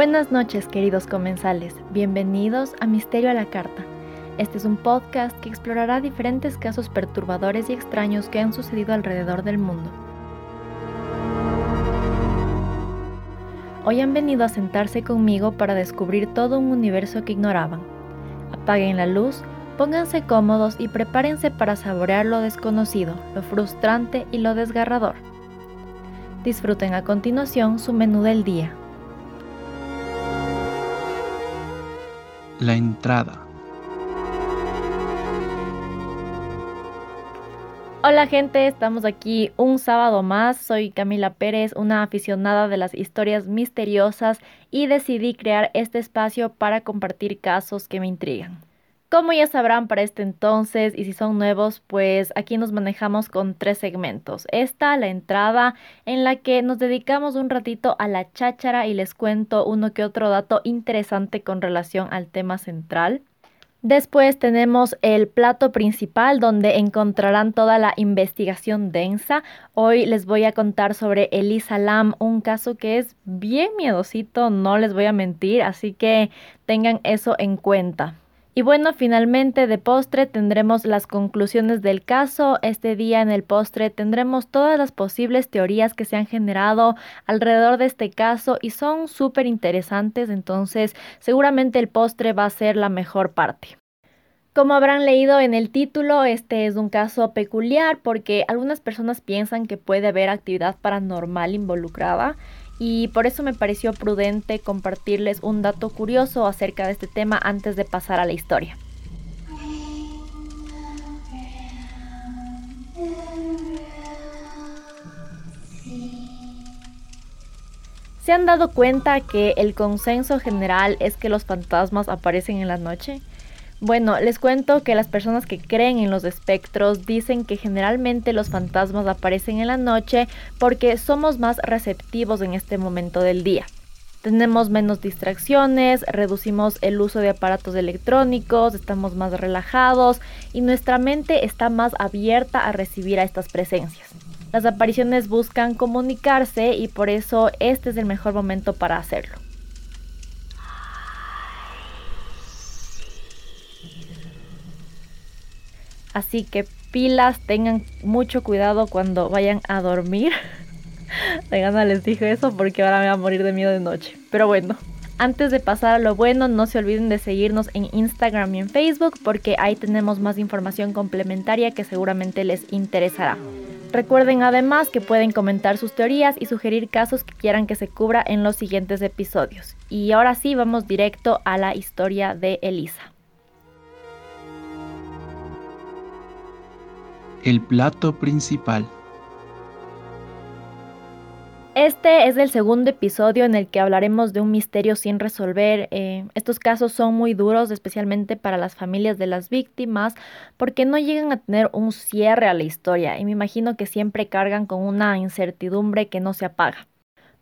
Buenas noches queridos comensales, bienvenidos a Misterio a la Carta. Este es un podcast que explorará diferentes casos perturbadores y extraños que han sucedido alrededor del mundo. Hoy han venido a sentarse conmigo para descubrir todo un universo que ignoraban. Apaguen la luz, pónganse cómodos y prepárense para saborear lo desconocido, lo frustrante y lo desgarrador. Disfruten a continuación su menú del día. La entrada. Hola gente, estamos aquí un sábado más. Soy Camila Pérez, una aficionada de las historias misteriosas y decidí crear este espacio para compartir casos que me intrigan. Como ya sabrán para este entonces y si son nuevos, pues aquí nos manejamos con tres segmentos. Esta, la entrada, en la que nos dedicamos un ratito a la cháchara y les cuento uno que otro dato interesante con relación al tema central. Después tenemos el plato principal donde encontrarán toda la investigación densa. Hoy les voy a contar sobre Elisa Lam, un caso que es bien miedosito, no les voy a mentir, así que tengan eso en cuenta. Y bueno, finalmente de postre tendremos las conclusiones del caso. Este día en el postre tendremos todas las posibles teorías que se han generado alrededor de este caso y son súper interesantes, entonces seguramente el postre va a ser la mejor parte. Como habrán leído en el título, este es un caso peculiar porque algunas personas piensan que puede haber actividad paranormal involucrada y por eso me pareció prudente compartirles un dato curioso acerca de este tema antes de pasar a la historia. ¿Se han dado cuenta que el consenso general es que los fantasmas aparecen en la noche? Bueno, les cuento que las personas que creen en los espectros dicen que generalmente los fantasmas aparecen en la noche porque somos más receptivos en este momento del día. Tenemos menos distracciones, reducimos el uso de aparatos electrónicos, estamos más relajados y nuestra mente está más abierta a recibir a estas presencias. Las apariciones buscan comunicarse y por eso este es el mejor momento para hacerlo. Así que pilas, tengan mucho cuidado cuando vayan a dormir. De gana les dije eso porque ahora me va a morir de miedo de noche. Pero bueno, antes de pasar a lo bueno, no se olviden de seguirnos en Instagram y en Facebook porque ahí tenemos más información complementaria que seguramente les interesará. Recuerden además que pueden comentar sus teorías y sugerir casos que quieran que se cubra en los siguientes episodios. Y ahora sí, vamos directo a la historia de Elisa. El plato principal. Este es el segundo episodio en el que hablaremos de un misterio sin resolver. Eh, estos casos son muy duros, especialmente para las familias de las víctimas, porque no llegan a tener un cierre a la historia y me imagino que siempre cargan con una incertidumbre que no se apaga.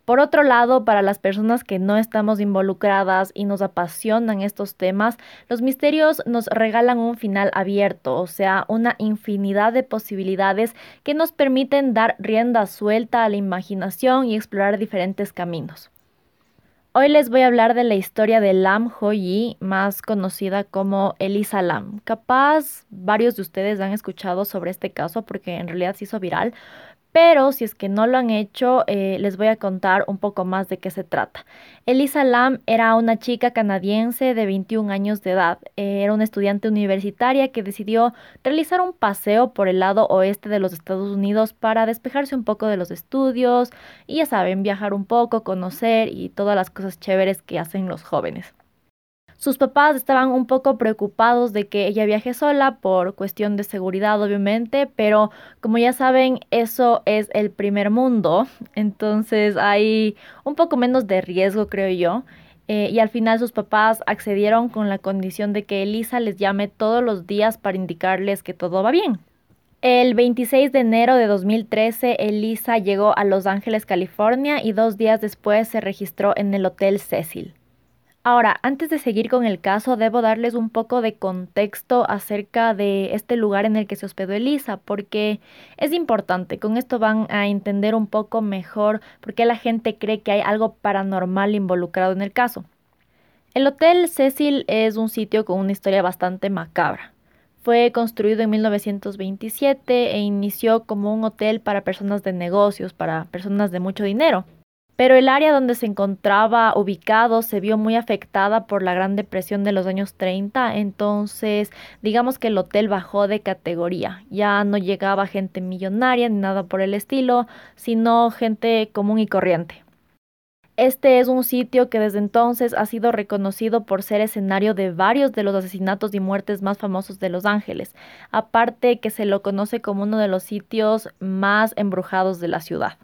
Por otro lado, para las personas que no estamos involucradas y nos apasionan estos temas, los misterios nos regalan un final abierto, o sea, una infinidad de posibilidades que nos permiten dar rienda suelta a la imaginación y explorar diferentes caminos. Hoy les voy a hablar de la historia de Lam Ho-yi, más conocida como Elisa Lam. Capaz varios de ustedes han escuchado sobre este caso porque en realidad se hizo viral, pero si es que no lo han hecho, eh, les voy a contar un poco más de qué se trata. Elisa Lam era una chica canadiense de 21 años de edad. era una estudiante universitaria que decidió realizar un paseo por el lado oeste de los Estados Unidos para despejarse un poco de los estudios y ya saben, viajar un poco, conocer y todas las cosas chéveres que hacen los jóvenes. Sus papás estaban un poco preocupados de que ella viaje sola por cuestión de seguridad, obviamente, pero como ya saben, eso es el primer mundo, entonces hay un poco menos de riesgo, creo yo. Eh, y al final sus papás accedieron con la condición de que Elisa les llame todos los días para indicarles que todo va bien. El 26 de enero de 2013, Elisa llegó a Los Ángeles, California, y dos días después se registró en el Hotel Cecil. Ahora, antes de seguir con el caso, debo darles un poco de contexto acerca de este lugar en el que se hospedó Elisa, porque es importante. Con esto van a entender un poco mejor por qué la gente cree que hay algo paranormal involucrado en el caso. El Hotel Cecil es un sitio con una historia bastante macabra. Fue construido en 1927 e inició como un hotel para personas de negocios, para personas de mucho dinero pero el área donde se encontraba ubicado se vio muy afectada por la Gran Depresión de los años 30, entonces digamos que el hotel bajó de categoría, ya no llegaba gente millonaria ni nada por el estilo, sino gente común y corriente. Este es un sitio que desde entonces ha sido reconocido por ser escenario de varios de los asesinatos y muertes más famosos de Los Ángeles, aparte que se lo conoce como uno de los sitios más embrujados de la ciudad.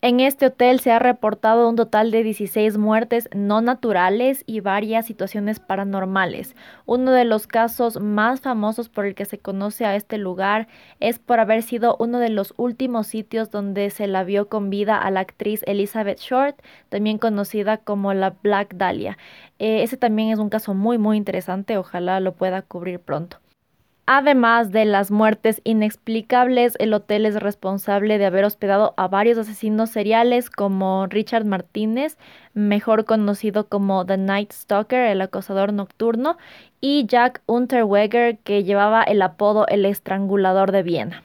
En este hotel se ha reportado un total de 16 muertes no naturales y varias situaciones paranormales. Uno de los casos más famosos por el que se conoce a este lugar es por haber sido uno de los últimos sitios donde se la vio con vida a la actriz Elizabeth Short, también conocida como la Black Dahlia. Eh, ese también es un caso muy muy interesante, ojalá lo pueda cubrir pronto. Además de las muertes inexplicables, el hotel es responsable de haber hospedado a varios asesinos seriales como Richard Martínez, mejor conocido como The Night Stalker, el acosador nocturno, y Jack Unterweger, que llevaba el apodo El Estrangulador de Viena.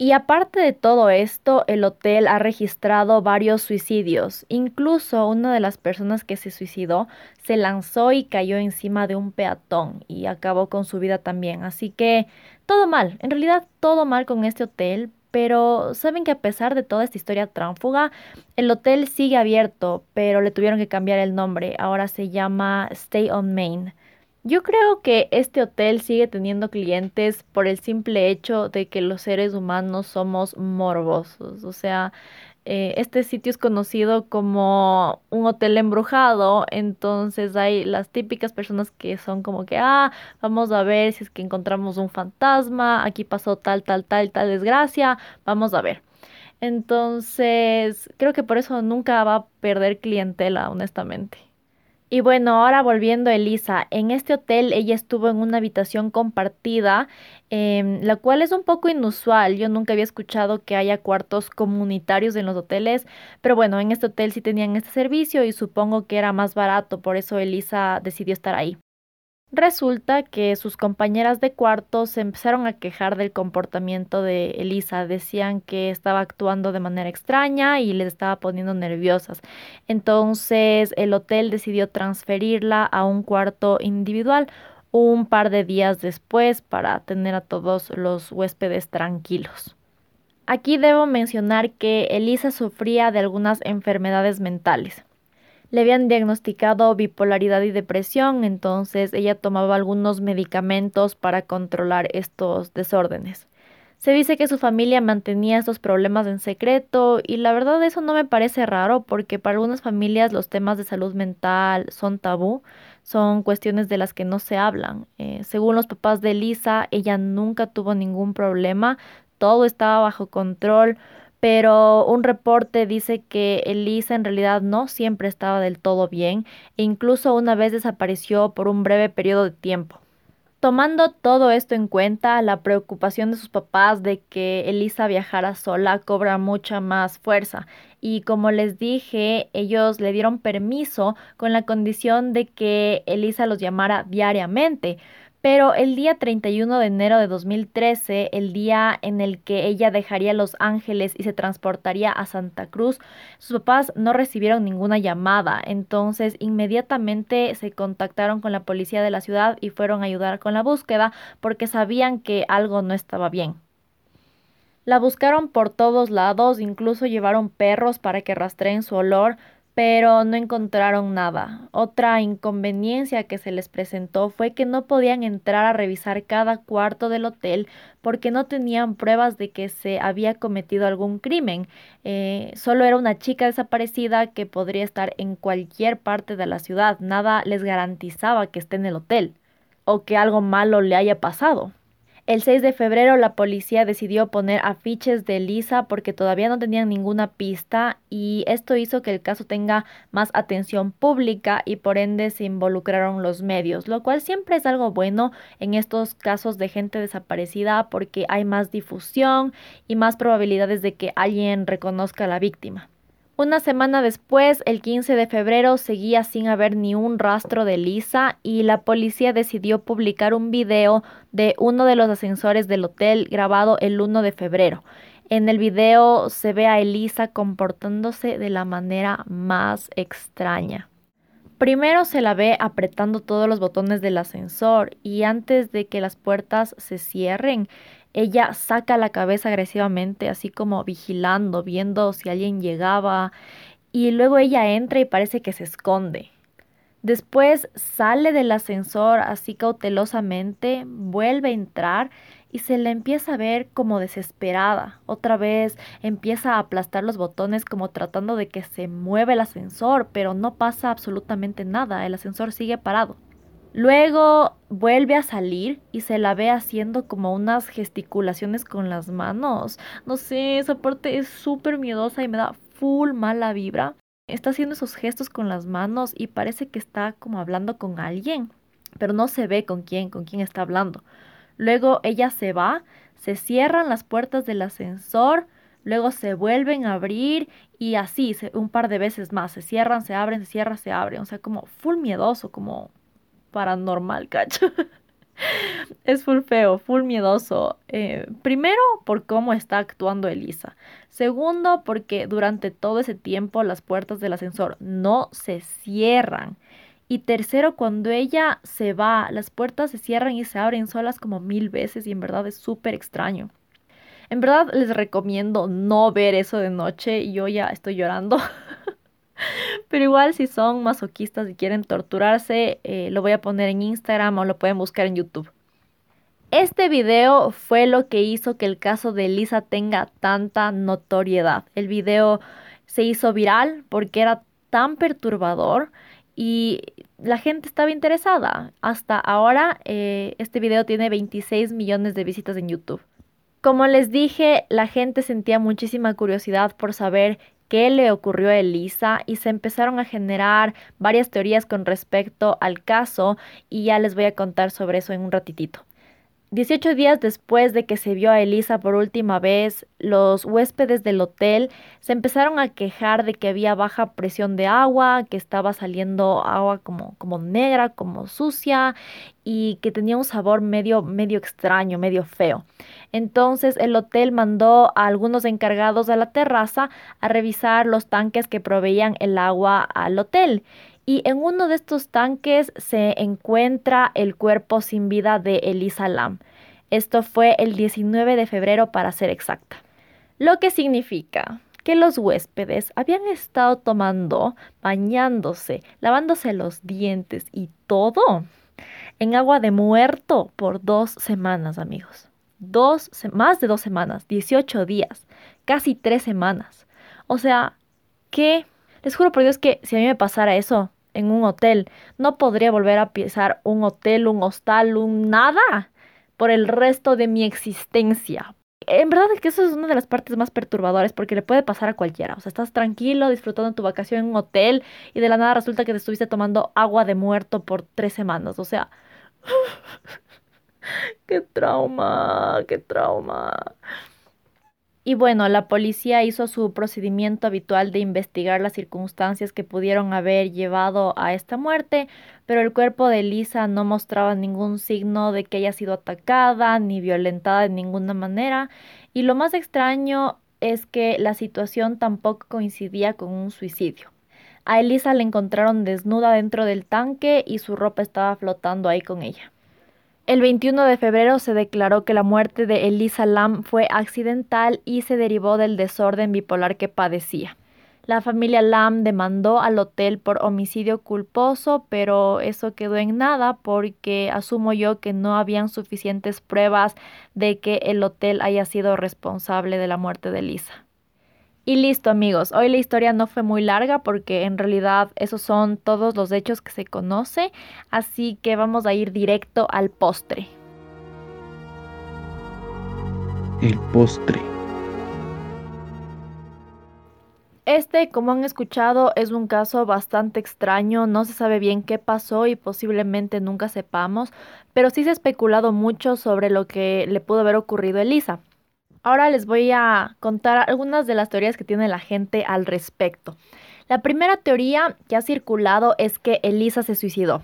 Y aparte de todo esto, el hotel ha registrado varios suicidios. Incluso una de las personas que se suicidó se lanzó y cayó encima de un peatón y acabó con su vida también. Así que todo mal, en realidad todo mal con este hotel. Pero saben que a pesar de toda esta historia tránfuga, el hotel sigue abierto, pero le tuvieron que cambiar el nombre. Ahora se llama Stay on Main. Yo creo que este hotel sigue teniendo clientes por el simple hecho de que los seres humanos somos morbosos. O sea, eh, este sitio es conocido como un hotel embrujado, entonces hay las típicas personas que son como que, ah, vamos a ver si es que encontramos un fantasma, aquí pasó tal, tal, tal, tal desgracia, vamos a ver. Entonces, creo que por eso nunca va a perder clientela, honestamente. Y bueno, ahora volviendo a Elisa, en este hotel ella estuvo en una habitación compartida, em, la cual es un poco inusual. Yo nunca había escuchado que haya cuartos comunitarios en los hoteles, pero bueno, en este hotel sí tenían este servicio y supongo que era más barato, por eso Elisa decidió estar ahí. Resulta que sus compañeras de cuarto se empezaron a quejar del comportamiento de Elisa. Decían que estaba actuando de manera extraña y les estaba poniendo nerviosas. Entonces el hotel decidió transferirla a un cuarto individual un par de días después para tener a todos los huéspedes tranquilos. Aquí debo mencionar que Elisa sufría de algunas enfermedades mentales. Le habían diagnosticado bipolaridad y depresión, entonces ella tomaba algunos medicamentos para controlar estos desórdenes. Se dice que su familia mantenía estos problemas en secreto y la verdad eso no me parece raro porque para algunas familias los temas de salud mental son tabú, son cuestiones de las que no se hablan. Eh, según los papás de Lisa, ella nunca tuvo ningún problema, todo estaba bajo control, pero un reporte dice que Elisa en realidad no siempre estaba del todo bien e incluso una vez desapareció por un breve periodo de tiempo. Tomando todo esto en cuenta, la preocupación de sus papás de que Elisa viajara sola cobra mucha más fuerza. Y como les dije, ellos le dieron permiso con la condición de que Elisa los llamara diariamente. Pero el día 31 de enero de 2013, el día en el que ella dejaría Los Ángeles y se transportaría a Santa Cruz, sus papás no recibieron ninguna llamada, entonces inmediatamente se contactaron con la policía de la ciudad y fueron a ayudar con la búsqueda porque sabían que algo no estaba bien. La buscaron por todos lados, incluso llevaron perros para que rastreen su olor, pero no encontraron nada. Otra inconveniencia que se les presentó fue que no podían entrar a revisar cada cuarto del hotel porque no tenían pruebas de que se había cometido algún crimen. Eh, solo era una chica desaparecida que podría estar en cualquier parte de la ciudad. Nada les garantizaba que esté en el hotel o que algo malo le haya pasado. El 6 de febrero la policía decidió poner afiches de Lisa porque todavía no tenían ninguna pista y esto hizo que el caso tenga más atención pública y por ende se involucraron los medios, lo cual siempre es algo bueno en estos casos de gente desaparecida porque hay más difusión y más probabilidades de que alguien reconozca a la víctima. Una semana después, el 15 de febrero, seguía sin haber ni un rastro de Lisa y la policía decidió publicar un video de uno de los ascensores del hotel grabado el 1 de febrero. En el video se ve a Elisa comportándose de la manera más extraña. Primero se la ve apretando todos los botones del ascensor y antes de que las puertas se cierren, ella saca la cabeza agresivamente, así como vigilando, viendo si alguien llegaba, y luego ella entra y parece que se esconde. Después sale del ascensor así cautelosamente, vuelve a entrar y se la empieza a ver como desesperada. Otra vez empieza a aplastar los botones como tratando de que se mueva el ascensor, pero no pasa absolutamente nada, el ascensor sigue parado. Luego vuelve a salir y se la ve haciendo como unas gesticulaciones con las manos. No sé, esa parte es súper miedosa y me da full mala vibra. Está haciendo esos gestos con las manos y parece que está como hablando con alguien, pero no se ve con quién, con quién está hablando. Luego ella se va, se cierran las puertas del ascensor, luego se vuelven a abrir y así un par de veces más, se cierran, se abren, se cierran, se abren, o sea, como full miedoso, como paranormal, cacho. es full feo, full miedoso. Eh, primero, por cómo está actuando Elisa. Segundo, porque durante todo ese tiempo las puertas del ascensor no se cierran. Y tercero, cuando ella se va, las puertas se cierran y se abren solas como mil veces y en verdad es súper extraño. En verdad les recomiendo no ver eso de noche. Yo ya estoy llorando. Pero igual si son masoquistas y quieren torturarse, eh, lo voy a poner en Instagram o lo pueden buscar en YouTube. Este video fue lo que hizo que el caso de Elisa tenga tanta notoriedad. El video se hizo viral porque era tan perturbador y la gente estaba interesada. Hasta ahora eh, este video tiene 26 millones de visitas en YouTube. Como les dije, la gente sentía muchísima curiosidad por saber qué le ocurrió a Elisa y se empezaron a generar varias teorías con respecto al caso y ya les voy a contar sobre eso en un ratitito. 18 días después de que se vio a Elisa por última vez, los huéspedes del hotel se empezaron a quejar de que había baja presión de agua, que estaba saliendo agua como, como negra, como sucia y que tenía un sabor medio, medio extraño, medio feo. Entonces el hotel mandó a algunos encargados a la terraza a revisar los tanques que proveían el agua al hotel y en uno de estos tanques se encuentra el cuerpo sin vida de Elisa Lam. Esto fue el 19 de febrero para ser exacta. Lo que significa que los huéspedes habían estado tomando, bañándose, lavándose los dientes y todo en agua de muerto por dos semanas, amigos. Dos, más de dos semanas, 18 días, casi tres semanas. O sea, que les juro por Dios que si a mí me pasara eso, en un hotel. No podría volver a pisar un hotel, un hostal, un nada por el resto de mi existencia. En verdad es que eso es una de las partes más perturbadoras porque le puede pasar a cualquiera. O sea, estás tranquilo disfrutando tu vacación en un hotel y de la nada resulta que te estuviste tomando agua de muerto por tres semanas. O sea, qué trauma, qué trauma. Y bueno, la policía hizo su procedimiento habitual de investigar las circunstancias que pudieron haber llevado a esta muerte, pero el cuerpo de Lisa no mostraba ningún signo de que haya sido atacada ni violentada de ninguna manera. Y lo más extraño es que la situación tampoco coincidía con un suicidio. A Elisa la encontraron desnuda dentro del tanque y su ropa estaba flotando ahí con ella. El 21 de febrero se declaró que la muerte de Elisa Lam fue accidental y se derivó del desorden bipolar que padecía. La familia Lam demandó al hotel por homicidio culposo, pero eso quedó en nada porque asumo yo que no habían suficientes pruebas de que el hotel haya sido responsable de la muerte de Lisa. Y listo amigos, hoy la historia no fue muy larga porque en realidad esos son todos los hechos que se conoce, así que vamos a ir directo al postre. El postre. Este, como han escuchado, es un caso bastante extraño, no se sabe bien qué pasó y posiblemente nunca sepamos, pero sí se ha especulado mucho sobre lo que le pudo haber ocurrido a Elisa. Ahora les voy a contar algunas de las teorías que tiene la gente al respecto. La primera teoría que ha circulado es que Elisa se suicidó.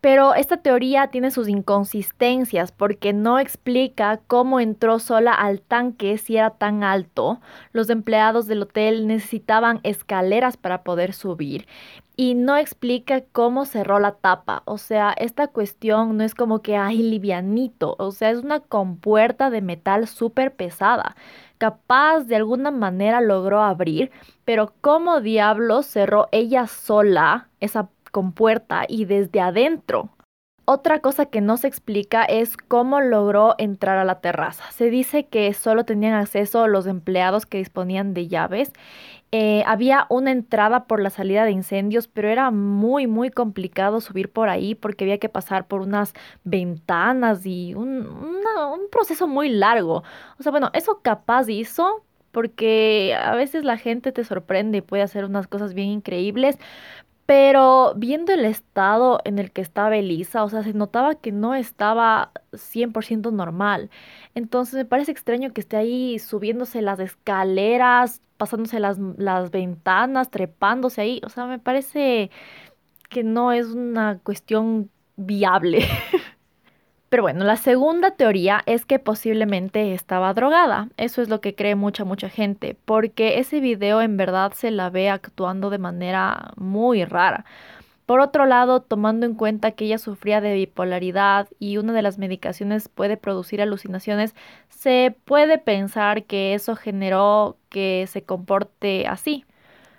Pero esta teoría tiene sus inconsistencias porque no explica cómo entró sola al tanque si era tan alto. Los empleados del hotel necesitaban escaleras para poder subir y no explica cómo cerró la tapa. O sea, esta cuestión no es como que hay livianito, o sea, es una compuerta de metal súper pesada. Capaz de alguna manera logró abrir, pero ¿cómo diablos cerró ella sola esa compuerta y desde adentro. Otra cosa que no se explica es cómo logró entrar a la terraza. Se dice que solo tenían acceso los empleados que disponían de llaves. Eh, había una entrada por la salida de incendios, pero era muy, muy complicado subir por ahí porque había que pasar por unas ventanas y un, un proceso muy largo. O sea, bueno, eso capaz hizo, porque a veces la gente te sorprende y puede hacer unas cosas bien increíbles, pero viendo el estado en el que estaba Elisa, o sea, se notaba que no estaba 100% normal. Entonces me parece extraño que esté ahí subiéndose las escaleras, pasándose las, las ventanas, trepándose ahí. O sea, me parece que no es una cuestión viable. Pero bueno, la segunda teoría es que posiblemente estaba drogada. Eso es lo que cree mucha, mucha gente, porque ese video en verdad se la ve actuando de manera muy rara. Por otro lado, tomando en cuenta que ella sufría de bipolaridad y una de las medicaciones puede producir alucinaciones, se puede pensar que eso generó que se comporte así.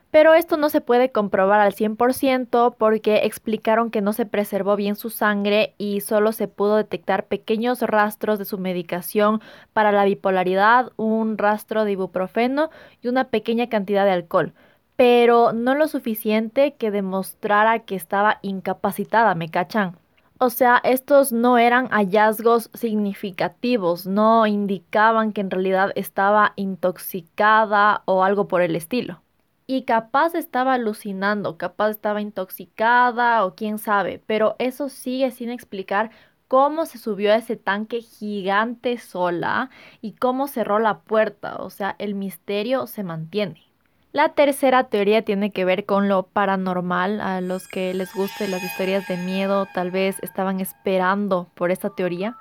Pero esto no se puede comprobar al 100% porque explicaron que no se preservó bien su sangre y solo se pudo detectar pequeños rastros de su medicación para la bipolaridad, un rastro de ibuprofeno y una pequeña cantidad de alcohol. Pero no lo suficiente que demostrara que estaba incapacitada, ¿me cachan? O sea, estos no eran hallazgos significativos, no indicaban que en realidad estaba intoxicada o algo por el estilo y capaz estaba alucinando, capaz estaba intoxicada o quién sabe, pero eso sigue sin explicar cómo se subió a ese tanque gigante sola y cómo cerró la puerta, o sea, el misterio se mantiene. La tercera teoría tiene que ver con lo paranormal. A los que les gusten las historias de miedo tal vez estaban esperando por esta teoría.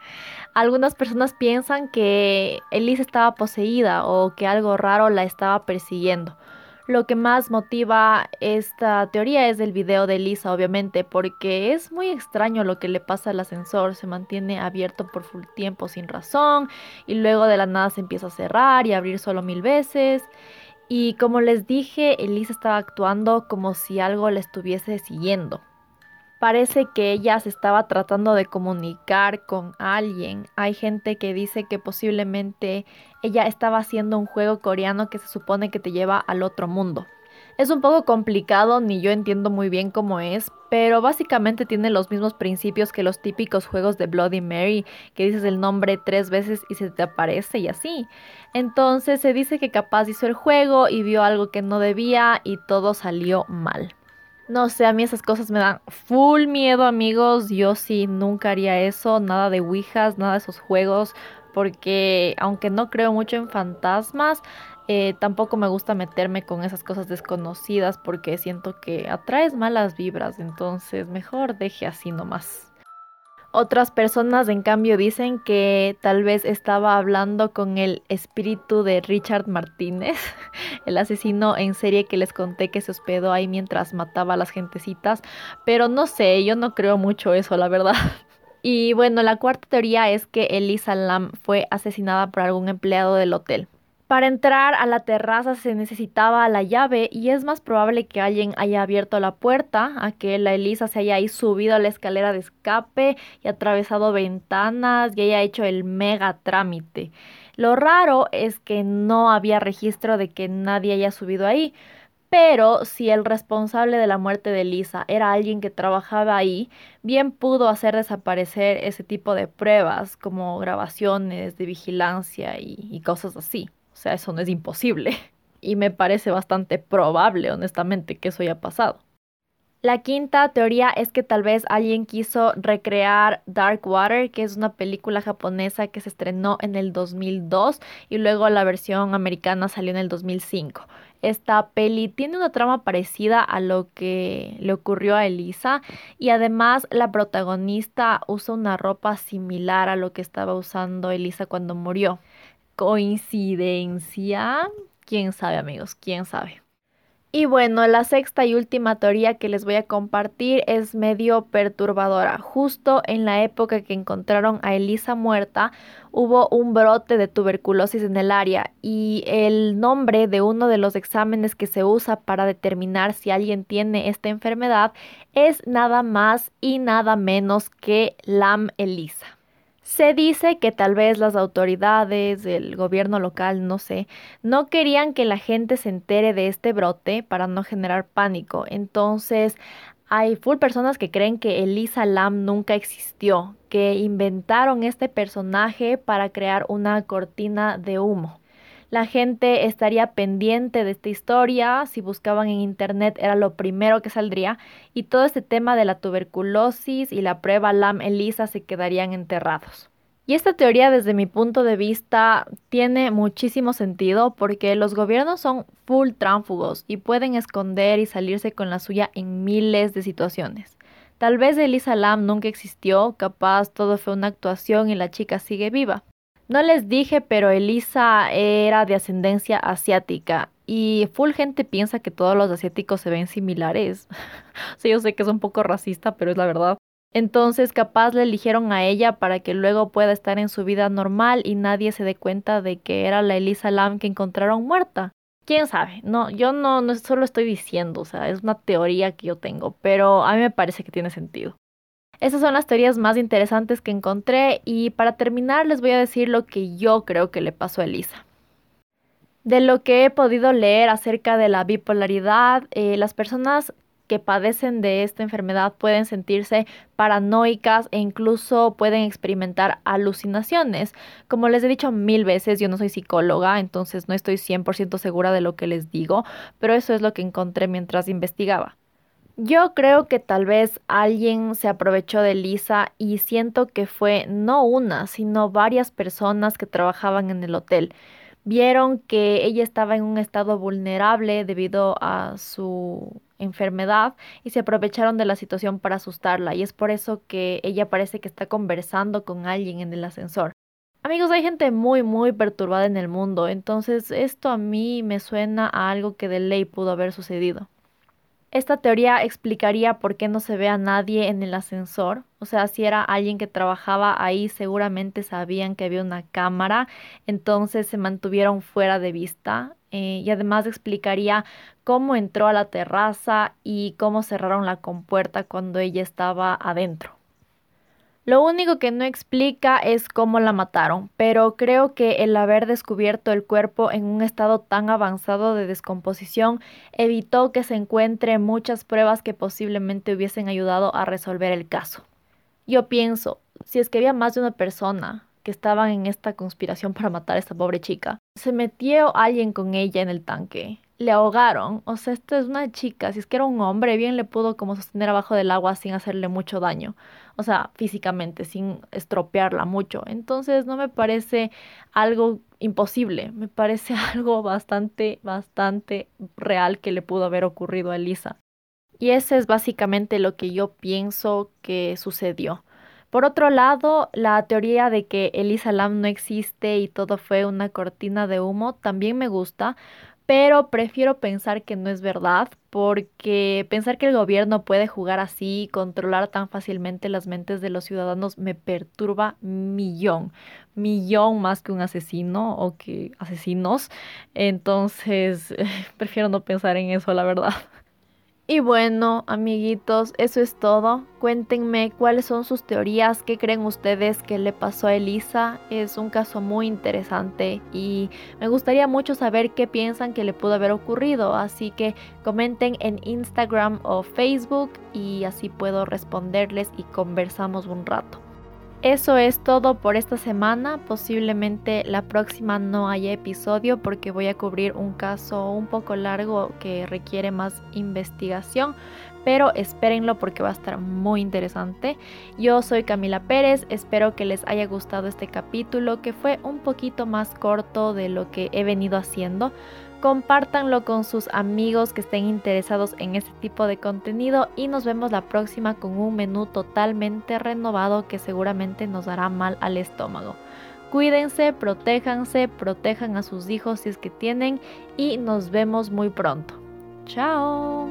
Algunas personas piensan que Elise estaba poseída o que algo raro la estaba persiguiendo. Lo que más motiva esta teoría es el video de Lisa, obviamente, porque es muy extraño lo que le pasa al ascensor. Se mantiene abierto por full tiempo sin razón y luego de la nada se empieza a cerrar y abrir solo mil veces. Y como les dije, Elisa estaba actuando como si algo le estuviese siguiendo. Parece que ella se estaba tratando de comunicar con alguien. Hay gente que dice que posiblemente ella estaba haciendo un juego coreano que se supone que te lleva al otro mundo. Es un poco complicado, ni yo entiendo muy bien cómo es, pero básicamente tiene los mismos principios que los típicos juegos de Bloody Mary, que dices el nombre tres veces y se te aparece y así. Entonces se dice que capaz hizo el juego y vio algo que no debía y todo salió mal. No sé, a mí esas cosas me dan full miedo, amigos. Yo sí nunca haría eso, nada de Ouijas, nada de esos juegos, porque aunque no creo mucho en fantasmas, eh, tampoco me gusta meterme con esas cosas desconocidas porque siento que atraes malas vibras, entonces mejor deje así nomás. Otras personas, en cambio, dicen que tal vez estaba hablando con el espíritu de Richard Martínez, el asesino en serie que les conté que se hospedó ahí mientras mataba a las gentecitas. Pero no sé, yo no creo mucho eso, la verdad. Y bueno, la cuarta teoría es que Elisa Lam fue asesinada por algún empleado del hotel. Para entrar a la terraza se necesitaba la llave y es más probable que alguien haya abierto la puerta a que la Elisa se haya subido a la escalera de escape y atravesado ventanas y haya hecho el mega trámite. Lo raro es que no había registro de que nadie haya subido ahí, pero si el responsable de la muerte de Elisa era alguien que trabajaba ahí, bien pudo hacer desaparecer ese tipo de pruebas como grabaciones de vigilancia y cosas así. O sea, eso no es imposible. Y me parece bastante probable, honestamente, que eso haya pasado. La quinta teoría es que tal vez alguien quiso recrear Dark Water, que es una película japonesa que se estrenó en el 2002 y luego la versión americana salió en el 2005. Esta peli tiene una trama parecida a lo que le ocurrió a Elisa y además la protagonista usa una ropa similar a lo que estaba usando Elisa cuando murió. ¿Coincidencia? ¿Quién sabe amigos? ¿Quién sabe? Y bueno, la sexta y última teoría que les voy a compartir es medio perturbadora. Justo en la época que encontraron a Elisa muerta, hubo un brote de tuberculosis en el área y el nombre de uno de los exámenes que se usa para determinar si alguien tiene esta enfermedad es nada más y nada menos que LAM ELISA. Se dice que tal vez las autoridades, el gobierno local, no sé, no querían que la gente se entere de este brote para no generar pánico. Entonces, hay full personas que creen que Elisa Lam nunca existió, que inventaron este personaje para crear una cortina de humo la gente estaría pendiente de esta historia, si buscaban en internet era lo primero que saldría y todo este tema de la tuberculosis y la prueba LAM-ELISA se quedarían enterrados. Y esta teoría desde mi punto de vista tiene muchísimo sentido porque los gobiernos son full tránfugos y pueden esconder y salirse con la suya en miles de situaciones. Tal vez Elisa Lam nunca existió, capaz todo fue una actuación y la chica sigue viva. No les dije, pero Elisa era de ascendencia asiática y full gente piensa que todos los asiáticos se ven similares. sí, yo sé que es un poco racista, pero es la verdad. Entonces, capaz le eligieron a ella para que luego pueda estar en su vida normal y nadie se dé cuenta de que era la Elisa Lam que encontraron muerta. Quién sabe, no, yo no, no solo estoy diciendo, o sea, es una teoría que yo tengo, pero a mí me parece que tiene sentido. Esas son las teorías más interesantes que encontré y para terminar les voy a decir lo que yo creo que le pasó a Elisa. De lo que he podido leer acerca de la bipolaridad, eh, las personas que padecen de esta enfermedad pueden sentirse paranoicas e incluso pueden experimentar alucinaciones. Como les he dicho mil veces, yo no soy psicóloga, entonces no estoy 100% segura de lo que les digo, pero eso es lo que encontré mientras investigaba. Yo creo que tal vez alguien se aprovechó de Lisa y siento que fue no una, sino varias personas que trabajaban en el hotel. Vieron que ella estaba en un estado vulnerable debido a su enfermedad y se aprovecharon de la situación para asustarla y es por eso que ella parece que está conversando con alguien en el ascensor. Amigos, hay gente muy, muy perturbada en el mundo, entonces esto a mí me suena a algo que de ley pudo haber sucedido. Esta teoría explicaría por qué no se ve a nadie en el ascensor. O sea, si era alguien que trabajaba ahí, seguramente sabían que había una cámara, entonces se mantuvieron fuera de vista. Eh, y además explicaría cómo entró a la terraza y cómo cerraron la compuerta cuando ella estaba adentro. Lo único que no explica es cómo la mataron, pero creo que el haber descubierto el cuerpo en un estado tan avanzado de descomposición evitó que se encuentren muchas pruebas que posiblemente hubiesen ayudado a resolver el caso. Yo pienso, si es que había más de una persona que estaban en esta conspiración para matar a esta pobre chica, se metió alguien con ella en el tanque, le ahogaron. O sea, esto es una chica. Si es que era un hombre, bien le pudo como sostener abajo del agua sin hacerle mucho daño. O sea, físicamente, sin estropearla mucho. Entonces no me parece algo imposible. Me parece algo bastante, bastante real que le pudo haber ocurrido a Elisa. Y ese es básicamente lo que yo pienso que sucedió. Por otro lado, la teoría de que Elisa Lam no existe y todo fue una cortina de humo también me gusta pero prefiero pensar que no es verdad porque pensar que el gobierno puede jugar así, controlar tan fácilmente las mentes de los ciudadanos me perturba millón, millón más que un asesino o que asesinos. Entonces, prefiero no pensar en eso, la verdad. Y bueno, amiguitos, eso es todo. Cuéntenme cuáles son sus teorías, qué creen ustedes que le pasó a Elisa. Es un caso muy interesante y me gustaría mucho saber qué piensan que le pudo haber ocurrido. Así que comenten en Instagram o Facebook y así puedo responderles y conversamos un rato. Eso es todo por esta semana. Posiblemente la próxima no haya episodio porque voy a cubrir un caso un poco largo que requiere más investigación. Pero espérenlo porque va a estar muy interesante. Yo soy Camila Pérez, espero que les haya gustado este capítulo que fue un poquito más corto de lo que he venido haciendo. Compártanlo con sus amigos que estén interesados en este tipo de contenido y nos vemos la próxima con un menú totalmente renovado que seguramente nos dará mal al estómago. Cuídense, protéjanse, protejan a sus hijos si es que tienen y nos vemos muy pronto. Chao.